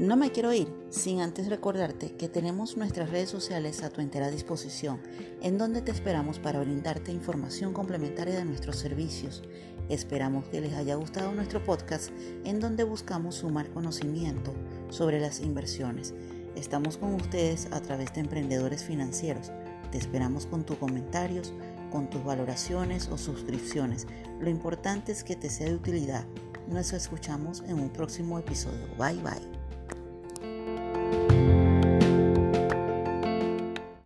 No me quiero ir sin antes recordarte que tenemos nuestras redes sociales a tu entera disposición, en donde te esperamos para brindarte información complementaria de nuestros servicios. Esperamos que les haya gustado nuestro podcast, en donde buscamos sumar conocimiento sobre las inversiones. Estamos con ustedes a través de Emprendedores Financieros. Te esperamos con tus comentarios, con tus valoraciones o suscripciones. Lo importante es que te sea de utilidad. Nos escuchamos en un próximo episodio. Bye bye.